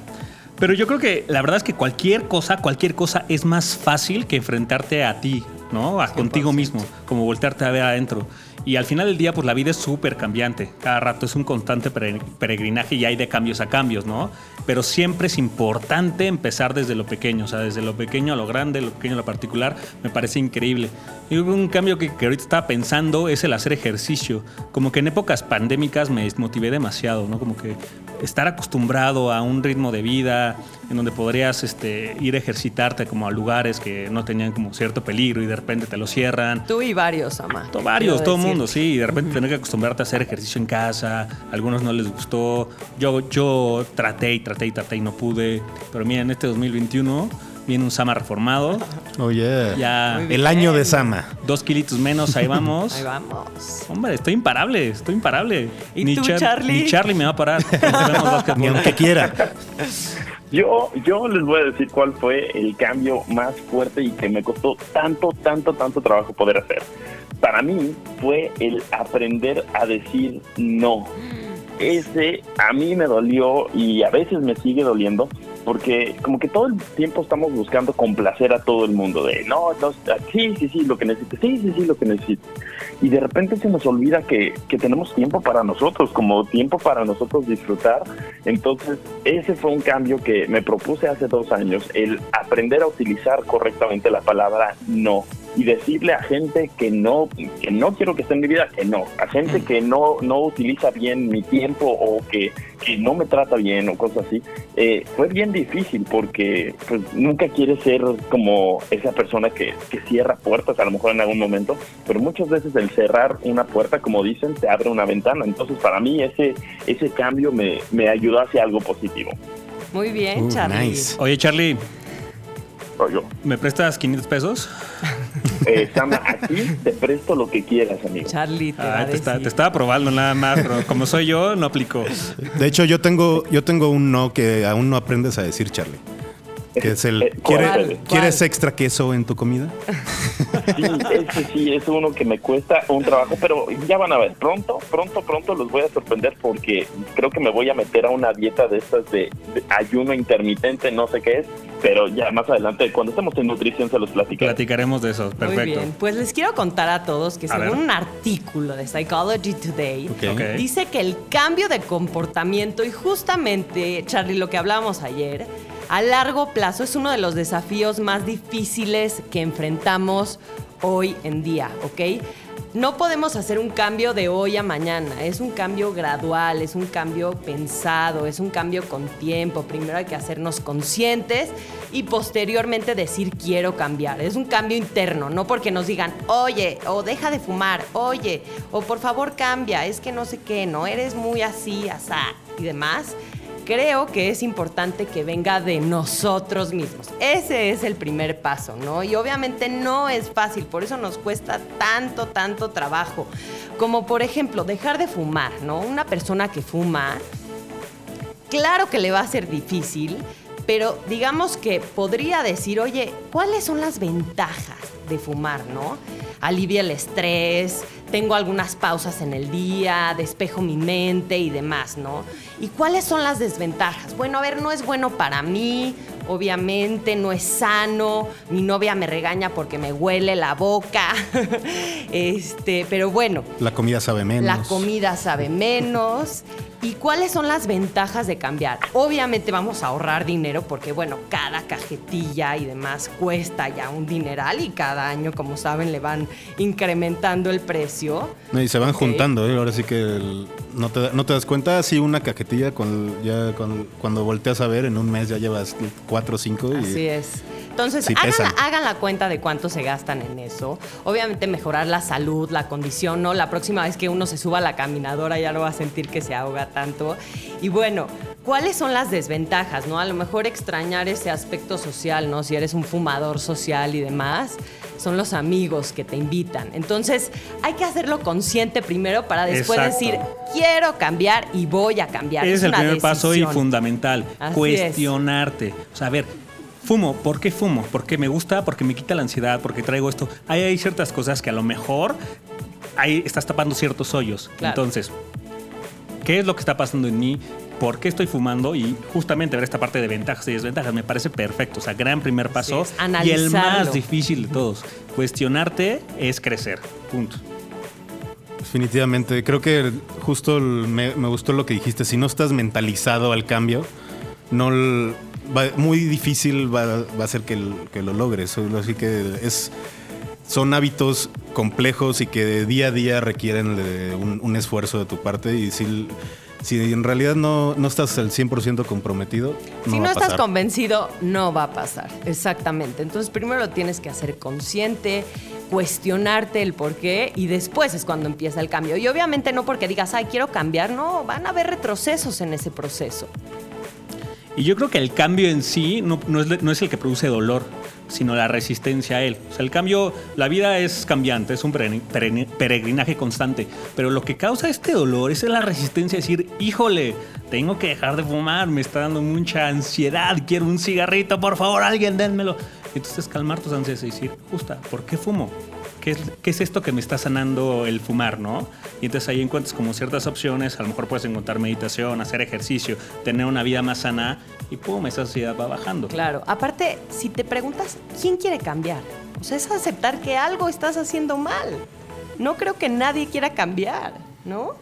Pero yo creo que la verdad es que cualquier cosa, cualquier cosa es más fácil que enfrentarte a ti, ¿no? A contigo mismo, como voltearte a ver adentro. Y al final del día, pues la vida es súper cambiante. Cada rato es un constante pere- peregrinaje y hay de cambios a cambios, ¿no? Pero siempre es importante empezar desde lo pequeño, o sea, desde lo pequeño a lo grande, lo pequeño a lo particular, me parece increíble. Y un cambio que, que ahorita estaba pensando es el hacer ejercicio. Como que en épocas pandémicas me desmotivé demasiado, ¿no? Como que estar acostumbrado a un ritmo de vida en donde podrías este, ir a ejercitarte como a lugares que no tenían como cierto peligro y de repente te lo cierran. Tú y varios, Sama. To- Varios, todo el mundo, sí. Y de repente tener que acostumbrarte a hacer ejercicio en casa. A algunos no les gustó. Yo, yo traté y traté y traté y no pude. Pero mira, en este 2021 viene un Sama reformado. Oh, yeah. Ya. El año de Sama. dos kilitos menos, ahí vamos. Ahí vamos. Hombre, estoy imparable, estoy imparable. ¿Y tú, Charlie? Ni Charlie me va a parar. Ni aunque quiera. Yo, yo les voy a decir cuál fue el cambio más fuerte y que me costó tanto, tanto, tanto trabajo poder hacer. Para mí fue el aprender a decir no. Ese a mí me dolió y a veces me sigue doliendo porque como que todo el tiempo estamos buscando complacer a todo el mundo de no, sí, sí, sí, lo que necesites, sí, sí, sí, lo que necesites. Y de repente se nos olvida que, que tenemos tiempo para nosotros, como tiempo para nosotros disfrutar. Entonces, ese fue un cambio que me propuse hace dos años, el aprender a utilizar correctamente la palabra no. Y decirle a gente que no, que no quiero que esté en mi vida, que no, a gente que no, no utiliza bien mi tiempo o que, que no me trata bien o cosas así, eh, fue bien difícil porque pues, nunca quieres ser como esa persona que, que cierra puertas a lo mejor en algún momento, pero muchas veces el cerrar una puerta, como dicen, te abre una ventana. Entonces para mí ese, ese cambio me, me ayudó hacia algo positivo. Muy bien, Uh, Charlie. nice. Oye, Charlie, Rollo. ¿me prestas 500 pesos? Eh, Sama, aquí te presto lo que quieras, amigo. Charlie te va a Ay, te, está- te estaba probando nada más, pero como soy yo, no aplico. De hecho, yo tengo, yo tengo un no que aún no aprendes a decir, Charlie. Que es el. Eh, ¿cuál? ¿quiere- ¿Cuál? ¿Quieres extra queso en tu comida? Sí, ese sí es uno que me cuesta un trabajo, pero ya van a ver, pronto, pronto, pronto los voy a sorprender porque creo que me voy a meter a una dieta de estas de, de ayuno intermitente, no sé qué es, pero ya más adelante, cuando estemos en nutrición, se los platicaré. Platicaremos de eso. Perfecto. Muy bien, pues les quiero contar a todos que A según ver. un artículo de Psychology Today, dice que el cambio de comportamiento y justamente, Charlie, lo que hablábamos ayer, a largo plazo es uno de los desafíos más difíciles que enfrentamos hoy en día, ¿ok? No podemos hacer un cambio de hoy a mañana, es un cambio gradual, es un cambio pensado, es un cambio con tiempo. Primero hay que hacernos conscientes y posteriormente decir quiero cambiar. Es un cambio interno, no porque nos digan, oye, o deja de fumar, oye, o por favor cambia, es que no sé qué, no eres muy así, asá y demás. Creo que es importante que venga de nosotros mismos. Ese es el primer paso, ¿no? Y obviamente no es fácil, por eso nos cuesta tanto, tanto trabajo. Como por ejemplo, dejar de fumar, ¿no? Una persona que fuma, claro que le va a ser difícil, pero digamos que podría decir, oye, ¿cuáles son las ventajas de fumar, no? Alivia el estrés, tengo algunas pausas en el día, despejo mi mente y demás, ¿no? ¿Y cuáles son las desventajas? Bueno, a ver, no es bueno para mí, obviamente, no es sano, mi novia me regaña porque me huele la boca, este, pero bueno, La comida sabe menos. la comida sabe menos. ¿Y cuáles son las ventajas de cambiar? Obviamente vamos a ahorrar dinero porque, bueno, cada cajetilla y demás cuesta ya un dineral y cada año, como saben, le van incrementando el precio. Y se van juntando, ¿eh? Ahora sí que el- no, te, no te das cuenta, así una cajetilla con, ya con- cuando volteas a ver en un mes ya llevas cuatro o cinco y Así es. Entonces, Sí hagan, hagan la cuenta de cuánto se gastan en eso. Obviamente mejorar la salud, la condición, ¿no? La próxima vez que uno se suba a la caminadora ya no va a sentir que se ahoga tanto. Y bueno, ¿cuáles son las desventajas, no? A lo mejor extrañar ese aspecto social, ¿no? Si eres un fumador social y demás, son los amigos que te invitan. Entonces, hay que hacerlo consciente primero para después Exacto. decir, quiero cambiar y voy a cambiar. Ese es el primer paso y fundamental. Así cuestionarte. O sea, a ver, fumo. ¿Por qué fumo? Porque me gusta, porque me quita la ansiedad, porque traigo esto. Ahí hay ciertas cosas que a lo mejor ahí estás tapando ciertos hoyos. Claro. Entonces, ¿qué es lo que está pasando en mí? ¿Por qué estoy fumando? Y justamente ver esta parte de ventajas y desventajas me parece perfecto. O sea, gran primer paso. es, y el más difícil de todos. Cuestionarte es crecer. Punto. definitivamente creo que justo me, me gustó lo que dijiste, si no estás mentalizado al cambio, no va- muy difícil va, va a ser que, el- que lo logres. Así que es son hábitos complejos y que día a día requieren de un, un esfuerzo de tu parte y si, si en realidad no, no estás al 100% comprometido, no si no va a estás pasar. convencido, no va a pasar. Exactamente. Entonces, primero lo tienes que hacer consciente, cuestionarte el por qué y después es cuando empieza el cambio. Y obviamente no porque digas, ay, quiero cambiar, no, van a haber retrocesos en ese proceso. Y yo creo que el cambio en sí no, no es, no es el que produce dolor, sino la resistencia a él. O sea, el cambio, la vida es cambiante, es un peregrin- peregrin- peregrinaje constante, pero lo que causa este dolor es la resistencia a decir, híjole, tengo que dejar de fumar, me está dando mucha ansiedad, quiero un cigarrito, por favor, alguien dénmelo. Entonces calmar tus ansias y decir, justa, ¿por qué fumo? ¿Qué es, qué es esto que me está sanando el fumar, no? Y entonces ahí encuentras como ciertas opciones, a lo mejor puedes encontrar meditación, hacer ejercicio, tener una vida más sana y pum, esa ansiedad va bajando. Claro. Aparte, si te preguntas, ¿quién quiere cambiar? O sea, es aceptar que algo estás haciendo mal. No creo que nadie quiera cambiar, ¿no?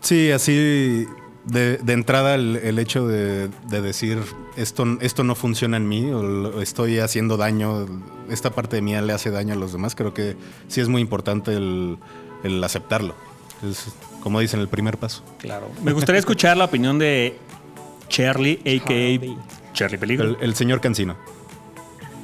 Sí, así de, de entrada el, el hecho de, de decir esto, esto no funciona en mí o estoy haciendo daño, esta parte de mí le hace daño a los demás, creo que sí es muy importante el, el aceptarlo. Es, como dicen, el primer paso. Claro. Me gustaría escuchar la opinión de Charlie, a.k.a. Charlie Peligro. El, el señor Cancino.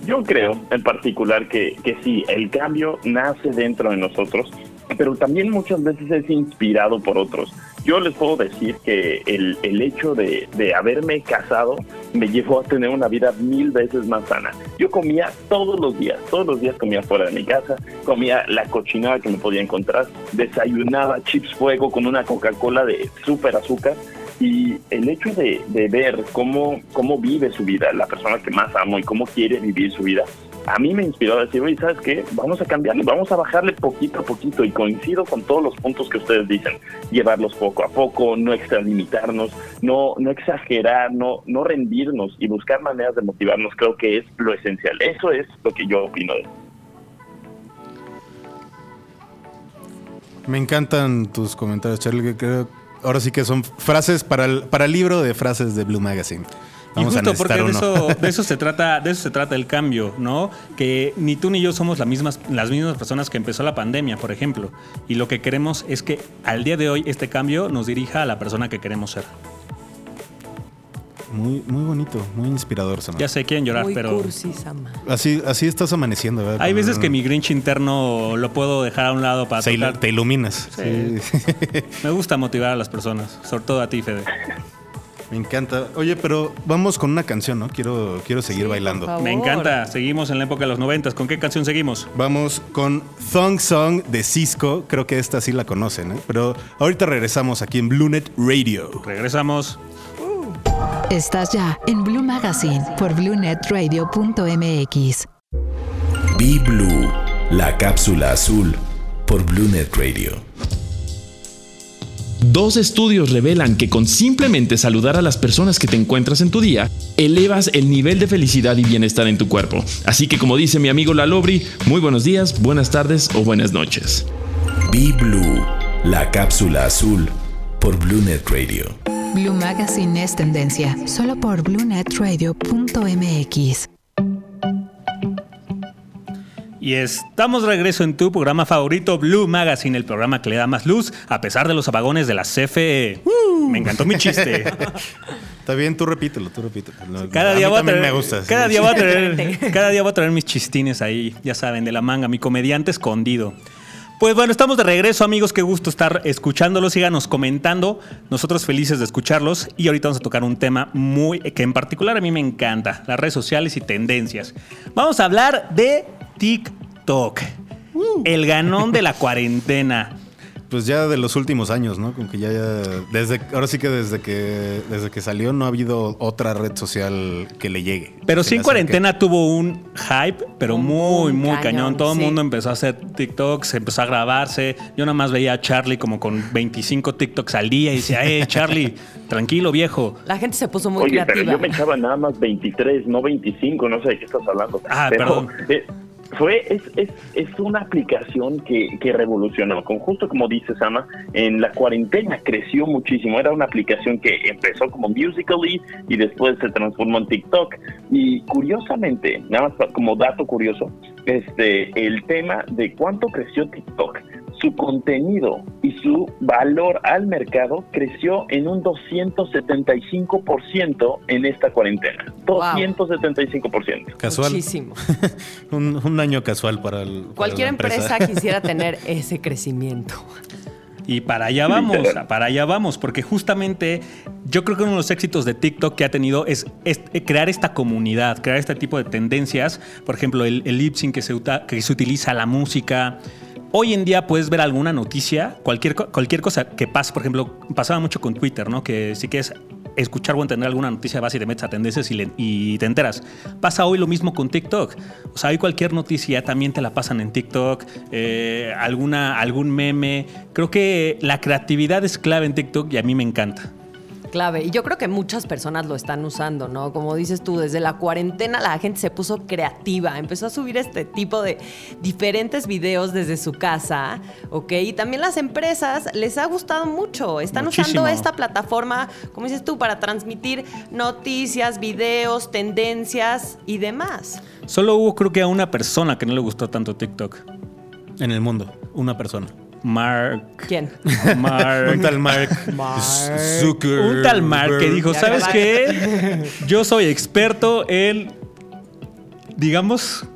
Yo creo en particular que, que sí, el cambio nace dentro de nosotros, pero también muchas veces es inspirado por otros. Yo les puedo decir que el, el hecho de, de haberme casado me llevó a tener una vida mil veces más sana. Yo comía todos los días, todos los días comía fuera de mi casa, comía la cochinada que me podía encontrar, desayunaba chips fuego con una Coca-Cola de súper azúcar y el hecho de, de ver cómo, cómo vive su vida, la persona que más amo y cómo quiere vivir su vida, a mí me inspiró a decir, oye, ¿sabes qué? Vamos a cambiarle, vamos a bajarle poquito a poquito y coincido con todos los puntos que ustedes dicen, llevarlos poco a poco, no extralimitarnos, no, no exagerar, no, no rendirnos y buscar maneras de motivarnos, creo que es lo esencial. Eso es lo que yo opino de Me encantan tus comentarios, Charlie. creo- ahora sí que son frases para el, para el libro de frases de Blue Magazine. Y a justo porque de eso, de eso se trata, de eso se trata el cambio, ¿no? Que ni tú ni yo somos las mismas, las mismas personas que empezó la pandemia, por ejemplo. Y lo que queremos es que al día de hoy este cambio nos dirija a la persona que queremos ser. Muy, muy bonito, muy inspirador, Sama. Ya sé, quieren llorar, Muy pero cursi, Sama. Así, así estás amaneciendo, ¿verdad? hay veces que mi Grinch interno lo puedo dejar a un lado para se il- te iluminas. Sí. Sí. Me gusta motivar a las personas, sobre todo a ti, Fede. Me encanta. Oye, pero vamos con una canción, ¿no? Quiero, quiero seguir Sí, bailando. por favor. Me encanta. Seguimos en la época de los noventas. ¿Con qué canción seguimos? Vamos con Thong Song de Cisco. Creo que esta sí la conocen, ¿eh? Pero ahorita regresamos aquí en Bluenet Radio. Regresamos. Estás ya en Blue Magazine por bluenetradio.mx. Be Blue, la cápsula azul por BlueNet Radio. Dos estudios revelan que con simplemente saludar a las personas que te encuentras en tu día, elevas el nivel de felicidad y bienestar en tu cuerpo. Así que como dice mi amigo Lalobri, muy buenos días, buenas tardes o buenas noches. Be Blue, la cápsula azul por BlueNet Radio. Blue Magazine es tendencia solo por bluenetradio.mx. Y estamos de regreso en tu programa favorito, Blue Magazine, el programa que le da más luz a pesar de los apagones de la CFE. Me encantó mi chiste. Está bien, tú repítelo, tú repítelo. Cada a día mí voy a también traer, me gusta. Cada sí. día voy a traer, cada día voy a traer mis chistines ahí, ya saben, de la manga, mi comediante escondido. Pues bueno, estamos de regreso, amigos. Qué gusto estar escuchándolos. Síganos comentando. Nosotros felices de escucharlos. Y ahorita vamos a tocar un tema muy que en particular a mí me encanta: las redes sociales y tendencias. Vamos a hablar de TikTok. El ganón de la cuarentena. Pues ya de los últimos años, ¿no? Como que ya, ya- desde ahora sí que desde que desde que salió no ha habido otra red social que le llegue. Pero sí en acerque. cuarentena tuvo un hype, pero Un muy, muy cañón, cañón. Todo el sí. mundo empezó a hacer TikToks, empezó a grabarse. Yo nada más veía a Charlie como con 25 TikToks al día y decía, eh, Charlie, tranquilo, viejo. La gente se puso muy Oye, pero yo me echaba nada más 23, no 25, no sé de qué estás hablando. Ah, Pero, perdón. eh, fue, es, es, es una aplicación que, que revolucionó, con justo como dice Sama, en la cuarentena creció muchísimo, era una aplicación que empezó como Musical.ly y después se transformó en TikTok y curiosamente, nada más como dato curioso, este, el tema de cuánto creció TikTok, su contenido y su valor al mercado creció en un 275% en esta cuarentena. Wow. 275%. Casual. Muchísimo. Un, un año casual para el. para Cualquier empresa quisiera tener ese crecimiento. Y para allá vamos, para allá vamos, porque justamente yo creo que uno de los éxitos de TikTok que ha tenido es, es crear esta comunidad, crear este tipo de tendencias. Por ejemplo, el, el lip sync que se, uta- que se utiliza, la música. Hoy en día puedes ver alguna noticia, cualquier, cualquier cosa que pase, por ejemplo, pasaba mucho con Twitter, ¿no? Que si quieres escuchar o entender alguna noticia, vas y te metes a tendencias y, te enteras. Pasa hoy lo mismo con TikTok. O sea, hoy cualquier noticia también te la pasan en TikTok, eh, alguna, algún meme. Creo que la creatividad es clave en TikTok y a mí me encanta. Clave. Y yo creo que muchas personas lo están usando, ¿no? Como dices tú, desde la cuarentena la gente se puso creativa, empezó a subir este tipo de diferentes videos desde su casa, ¿ok? Y también las empresas les ha gustado mucho. Están Muchísimo. usando esta plataforma, como dices tú, para transmitir noticias, videos, tendencias y demás. Solo hubo creo que a una persona que no le gustó tanto TikTok. En el mundo, una persona. Mark. ¿Quién? Mark. Un tal Mark Zuckerberg. Un tal Mark que dijo, ¿sabes qué? Yo soy experto en, digamos,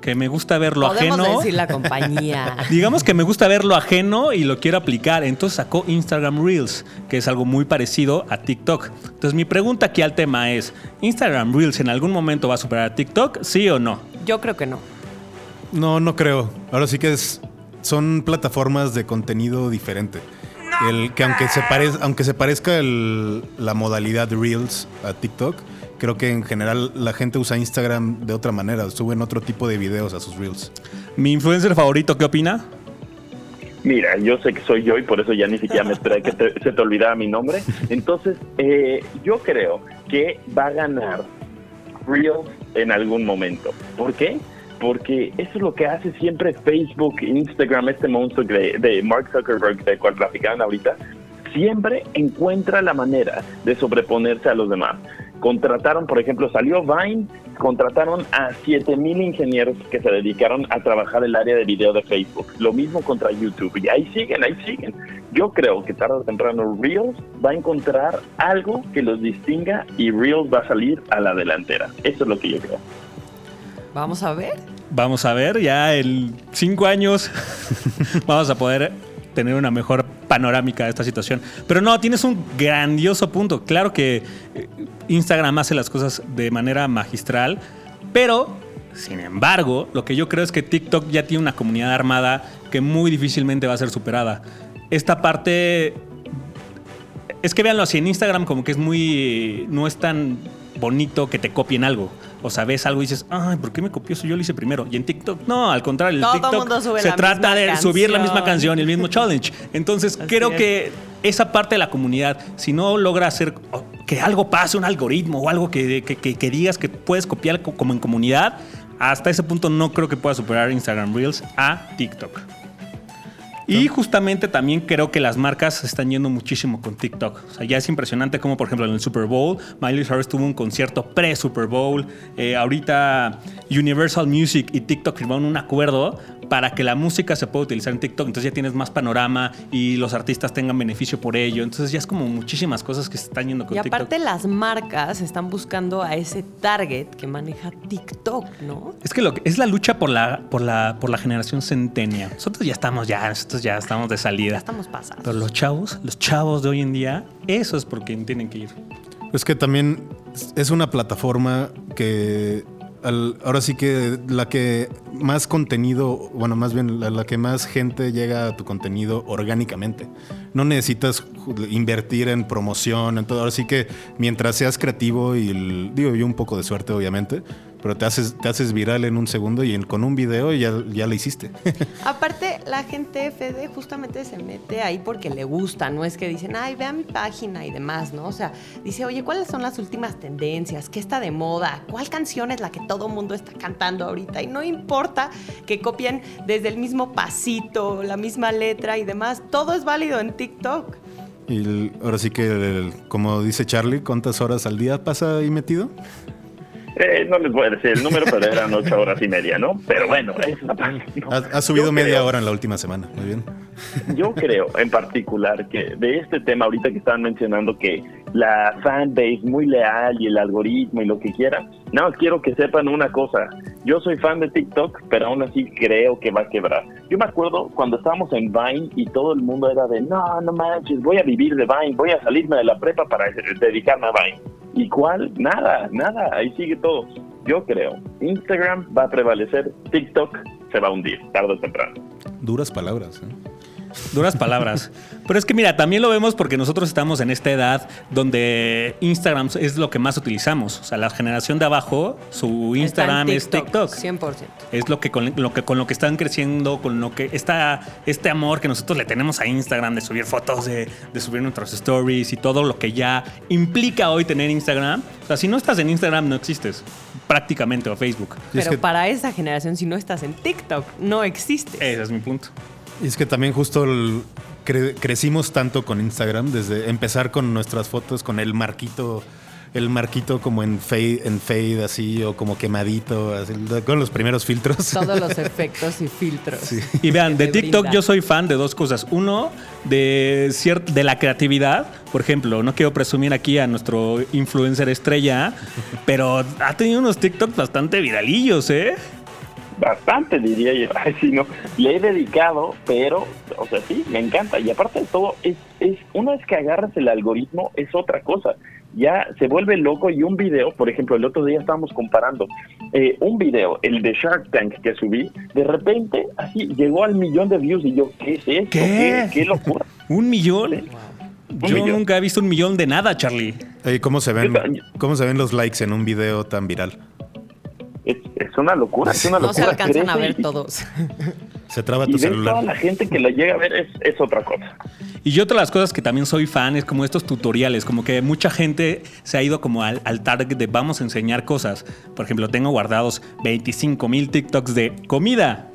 que me gusta ver lo Podemos ajeno. decir la compañía. Digamos que me gusta ver lo ajeno y lo quiero aplicar. Entonces sacó Instagram Reels, que es algo muy parecido a TikTok. Entonces mi pregunta aquí al tema es, ¿Instagram Reels en algún momento va a superar a TikTok? ¿Sí o no? Yo creo que no. No, no creo. Ahora sí que es, son plataformas de contenido diferente. El, que aunque se, parez- aunque se parezca el- la modalidad Reels a TikTok, creo que en general la gente usa Instagram de otra manera. Suben otro tipo de videos a sus Reels. ¿Mi influencer favorito qué opina? Mira, yo sé que soy yo y por eso ya ni siquiera me esperé que te- se te olvidara mi nombre. Entonces, eh, yo creo que va a ganar Reels en algún momento. ¿Por qué? Porque eso es lo que hace siempre Facebook, Instagram, este monstruo de, de Mark Zuckerberg, de cual platicaban ahorita, siempre encuentra la manera de sobreponerse a los demás. Contrataron, por ejemplo, salió Vine, contrataron a 7000 ingenieros que se dedicaron a trabajar el área de video de Facebook. Lo mismo contra YouTube. Y ahí siguen, ahí siguen. Yo creo que tarde o temprano Reels va a encontrar algo que los distinga y Reels va a salir a la delantera. Eso es lo que yo creo. Vamos a ver. Vamos a ver, ya en cinco años vamos a poder tener una mejor panorámica de esta situación. Pero no, tienes un grandioso punto. Claro que eh, Instagram hace las cosas de manera magistral, pero, sin embargo, lo que yo creo es que TikTok ya tiene una comunidad armada que muy difícilmente va a ser superada. Esta parte es que véanlo así, en Instagram como que es muy... no es tan bonito que te copien algo. O sea, ves algo y dices, ay, ¿por qué me copió eso? Yo lo hice primero. Y en TikTok, no, al contrario, el Todo TikTok mundo sube se trata de subir la misma canción. y el mismo challenge. Entonces, Así creo es. que esa parte de la comunidad, si no logra hacer que algo pase, un algoritmo o algo que, que- que- que digas que puedes copiar co- como en comunidad, hasta ese punto no creo que pueda superar Instagram Reels a TikTok. Y justamente también creo que las marcas se están yendo muchísimo con TikTok. O sea, ya es impresionante como, por ejemplo, en el Super Bowl, Miley Cyrus tuvo un concierto pre-Super Bowl. Eh, ahorita Universal Music y TikTok firmaron un acuerdo para que la música se pueda utilizar en TikTok. Entonces ya tienes más panorama y los artistas tengan beneficio por ello. Entonces ya es como muchísimas cosas que se están yendo con Y TikTok. aparte las marcas están buscando a ese target que maneja TikTok, ¿no? Es que lo que es la lucha por la, por la, por la generación centenia. Nosotros ya estamos ya, nosotros ya estamos de salida. Ya estamos pasados. Pero los chavos, los chavos de hoy en día, eso es por quien tienen que ir. Es que también es una plataforma que ahora sí que la que más contenido, bueno, más bien la, que más gente llega a tu contenido orgánicamente. No necesitas invertir en promoción, en todo. Ahora sí que mientras seas creativo y el- digo yo un poco de suerte obviamente, pero te haces, te haces viral en un segundo y en- con un video ya, ya lo hiciste. Aparte, la gente FD justamente se mete ahí porque le gusta, no es que dicen, ay, vea mi página y demás, ¿no? O sea, dice, oye, ¿cuáles son las últimas tendencias? ¿Qué está de moda? ¿Cuál canción es la que todo mundo está cantando ahorita? Y no importa que copien desde el mismo pasito, la misma letra y demás, todo es válido en TikTok. y el- ahora sí que, el- como dice Charlie, ¿cuántas horas al día pasa ahí metido? Eh, no les voy a decir el número, pero eran ocho horas y media, ¿no? Pero bueno, es una parte, ¿no? Has, has subido Yo media creo- hora en la última semana. Muy bien. Yo creo en particular que de este tema ahorita que estaban mencionando que la fanbase muy leal y el algoritmo y lo que quieran, nada más quiero que sepan una cosa. Yo soy fan de TikTok, pero aún así creo que va a quebrar. Yo me acuerdo cuando estábamos en Vine y todo el mundo era de, no, no manches, voy a vivir de Vine, voy a salirme de la prepa para dedicarme a Vine. ¿Y cuál? Nada, nada, ahí sigue todo. Yo creo, Instagram va a prevalecer, TikTok se va a hundir, tarde o temprano. Duras palabras. ¿eh? Duras palabras. Pero es que mira, también lo vemos porque nosotros estamos en esta edad donde Instagram es lo que más utilizamos. O sea, la generación de abajo, su Instagram Está en es TikTok. 100%. Es lo que con lo que con lo que están creciendo, con lo que está este amor que nosotros le tenemos a Instagram de subir fotos, de, de subir nuestras stories y todo lo que ya implica hoy tener Instagram. O sea, si no estás en Instagram no existes prácticamente o Facebook. Y es Pero que- para esa generación, si no estás en TikTok, no existe. Ese es mi punto. Y es que también justo el- cre- crecimos tanto con Instagram, desde empezar con nuestras fotos, con el marquito, el marquito como en fade, en fade así, o como quemadito, así, con los primeros filtros. Todos los efectos y filtros. Y vean, de TikTok brinda. yo soy fan de dos cosas. Uno, de, de la creatividad. Por ejemplo, no quiero presumir aquí a nuestro influencer estrella, pero ha tenido unos TikToks bastante viralillos, ¿eh? Bastante, diría yo. Ay, sí, no. Le he dedicado, pero, o sea, sí, me encanta. Y aparte de todo, es, es una vez que agarras el algoritmo, es otra cosa. Ya se vuelve loco y un video, por ejemplo, el otro día estábamos comparando eh, un video, el de Shark Tank que subí, de repente, así, llegó al millón de views y yo, ¿qué es esto? ¿Qué? ¿Qué, qué locura? ¿Un millón? Yo millón. nunca he visto un millón de nada, Charlie. ¿cómo, se ven, ¿Cómo se ven los likes en un video tan viral? Una locura, es una No se locura. alcanzan a ver y- todos. Se traba Y tu toda celular. la gente que la llega a ver es, es otra cosa. Y yo otra de las cosas que también soy fan es como estos tutoriales, como que mucha gente se ha ido como al, al target de vamos a enseñar cosas. Por ejemplo, tengo guardados 25 mil TikToks de comida.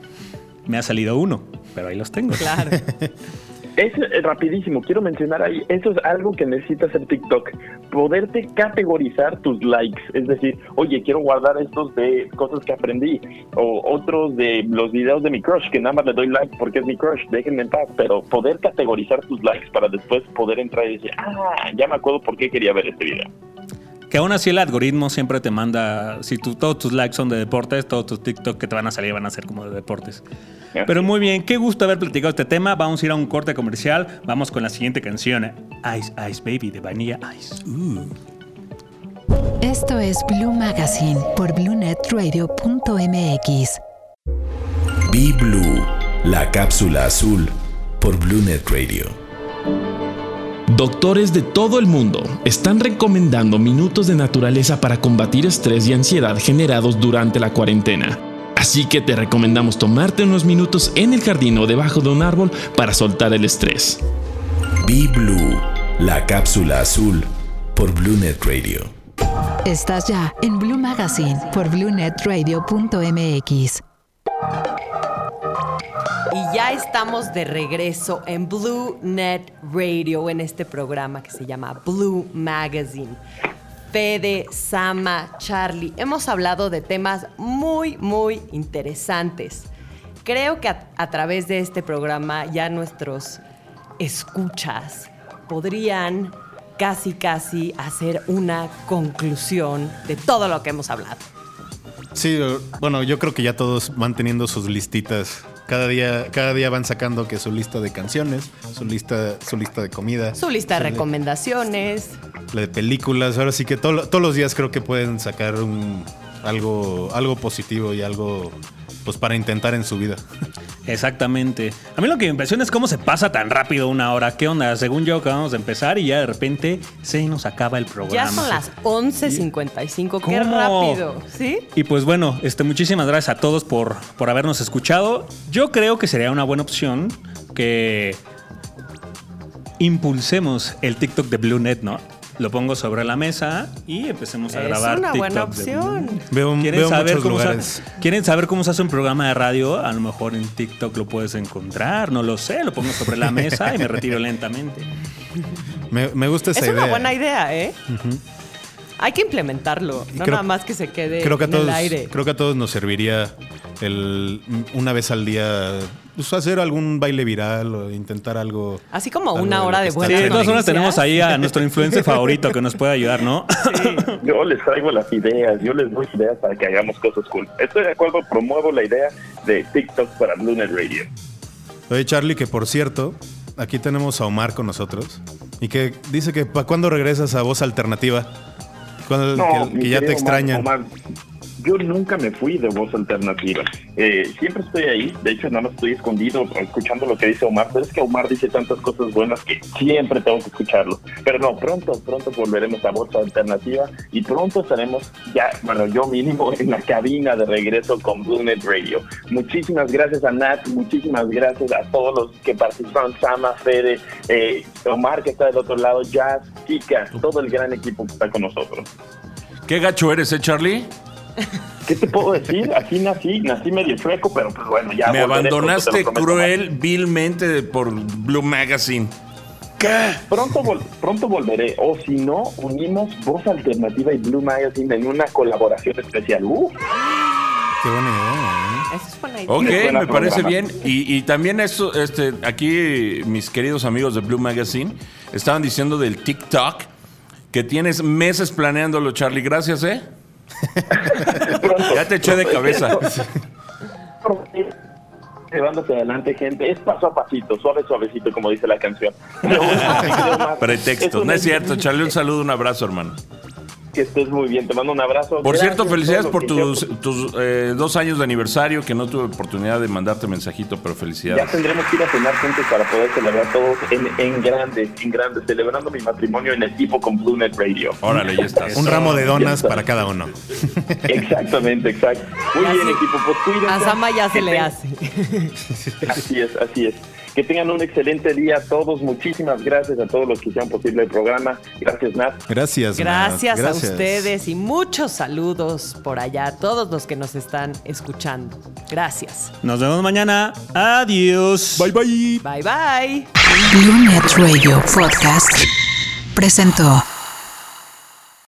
Me ha salido uno, pero ahí los tengo. Claro. Es eh, rapidísimo, quiero mencionar ahí, eso es algo que necesita hacer TikTok, poderte categorizar tus likes, es decir, oye, quiero guardar estos de cosas que aprendí, o otros de los videos de mi crush, que nada más le doy like porque es mi crush, déjenme en paz, pero poder categorizar tus likes para después poder entrar y decir, ah, ya me acuerdo por qué quería ver este video. Que aún así el algoritmo siempre te manda, si tú, todos tus likes son de deportes, todos tus TikTok que te van a salir van a ser como de deportes. Pero muy bien, qué gusto haber platicado este tema. Vamos a ir a un corte comercial. Vamos con la siguiente canción, Ice Ice Baby de Vanilla Ice. Esto es Blue Magazine por BlueNetRadio.mx. Be Blue, la cápsula azul por BlueNet Radio. Doctores de todo el mundo están recomendando minutos de naturaleza para combatir estrés y ansiedad generados durante la cuarentena. Así que te recomendamos tomarte unos minutos en el jardín o debajo de un árbol para soltar el estrés. Be Blue, la cápsula azul por BlueNet Radio. Estás ya en Blue Magazine por BlueNetRadio.mx. Y ya estamos de regreso en Blue Net Radio en este programa que se llama Blue Magazine. Fede, Sama, Charlie, hemos hablado de temas muy, muy interesantes. Creo que a, través de este programa ya nuestros escuchas podrían casi, casi hacer una conclusión de todo lo que hemos hablado. Sí, bueno, yo creo que ya todos van teniendo sus listitas. Cada día, cada día van sacando que su lista de canciones, su lista, su lista de comida, Su lista de recomendaciones. la de películas. Ahora sí que todo- todos los días creo que pueden sacar un, algo, algo positivo y algo pues para intentar en su vida. Exactamente. A mí lo que me impresiona es cómo se pasa tan rápido una hora. ¿Qué onda? Según yo acabamos de empezar y ya de repente se nos acaba el programa. Ya son las 11.55. Qué rápido. ¿Sí? Y pues bueno, este, muchísimas gracias a todos por, por habernos escuchado. Yo creo que sería una buena opción que impulsemos el TikTok de BlueNet, ¿no? Lo pongo sobre la mesa y empecemos a Es grabar. una buena TikTok de opción. Veo, ¿Quieren veo saber, cómo se. ¿Quieren saber cómo se hace un programa de radio? A lo mejor en TikTok lo puedes encontrar, no lo sé. Lo pongo sobre la mesa y me retiro lentamente. Me, me gusta esa Es idea. una buena idea, ¿eh? Hay que implementarlo. No creo- nada más que se quede creo que a en todos, el aire. creo que a todos nos serviría el una vez al día pues, hacer algún baile viral o intentar algo. Así como algo una hora de está buenas Sí, de todas noticias. tenemos ahí a nuestro influencer favorito que nos puede ayudar, ¿no? Yo les traigo las ideas, yo les doy ideas para que hagamos cosas cool. Estoy de acuerdo, promuevo la idea de TikTok para Lunar Radio. Oye, Charlie, que por cierto, aquí tenemos a Omar con nosotros y que dice que ¿para cuándo regresas a Voz Alternativa? Que, ya te extrañan. Omar, Omar, yo nunca me fui de voz alternativa. Eh, siempre estoy ahí, de hecho nada más estoy escondido escuchando lo que dice Omar, pero es que Omar dice tantas cosas buenas que siempre tengo que escucharlo. Pero no, pronto, pronto volveremos a voz alternativa y pronto estaremos ya, bueno, yo mínimo en la cabina de regreso con BlueNet Radio. Muchísimas gracias a Nat, muchísimas gracias a todos los que participaron, Sama, Fede, eh, Omar que está del otro lado, Jazz, Kika, todo el gran equipo que está con nosotros. ¿Qué gacho eres, eh, Charlie? ¿Qué te puedo decir? Así nací, nací medio freco, pero pues bueno, ya. Me abandonaste pronto cruel, vilmente por Blue Magazine. ¿Qué? Pronto, vol- pronto volveré. O si no, unimos Voz Alternativa y Blue Magazine en una colaboración especial. ¡Uh! Qué buena idea. Esa es buena idea. Ok, Me parece bien. Y, y también esto, este, aquí mis queridos amigos de Blue Magazine estaban diciendo del TikTok que tienes meses planeándolo, Charlie. Gracias, ¿eh? Ya te eché de cabeza. Llevándose adelante, gente. Es paso a pasito, suave, suavecito, como dice la canción. Pretexto. No es cierto, Charlie. Un saludo, un abrazo, hermano. Que estés muy bien. Te mando un abrazo. Por Gracias cierto, felicidades por tus, tus eh, dos años de aniversario, que no tuve oportunidad de mandarte mensajito, pero Ya felicidades. tendremos que ir a cenar juntos para poder celebrar todos en, en grande, en grande, celebrando mi matrimonio en equipo con BlueNet Radio. Órale, ya estás. Un ramo de donas Ya para cada uno. Exactamente, exacto. Muy Ya bien, equipo, pues cuídense. A Sama ya se le hace. Así es, así es. Que tengan un excelente día todos. Muchísimas gracias a todos los que hicieron posible el programa. Gracias, Nat. Gracias. Nat. Gracias, a ustedes y muchos saludos por allá a todos los que nos están escuchando. Gracias. Nos vemos mañana. Adiós. Bye bye. Bye bye. BlueNet Radio Podcast presentó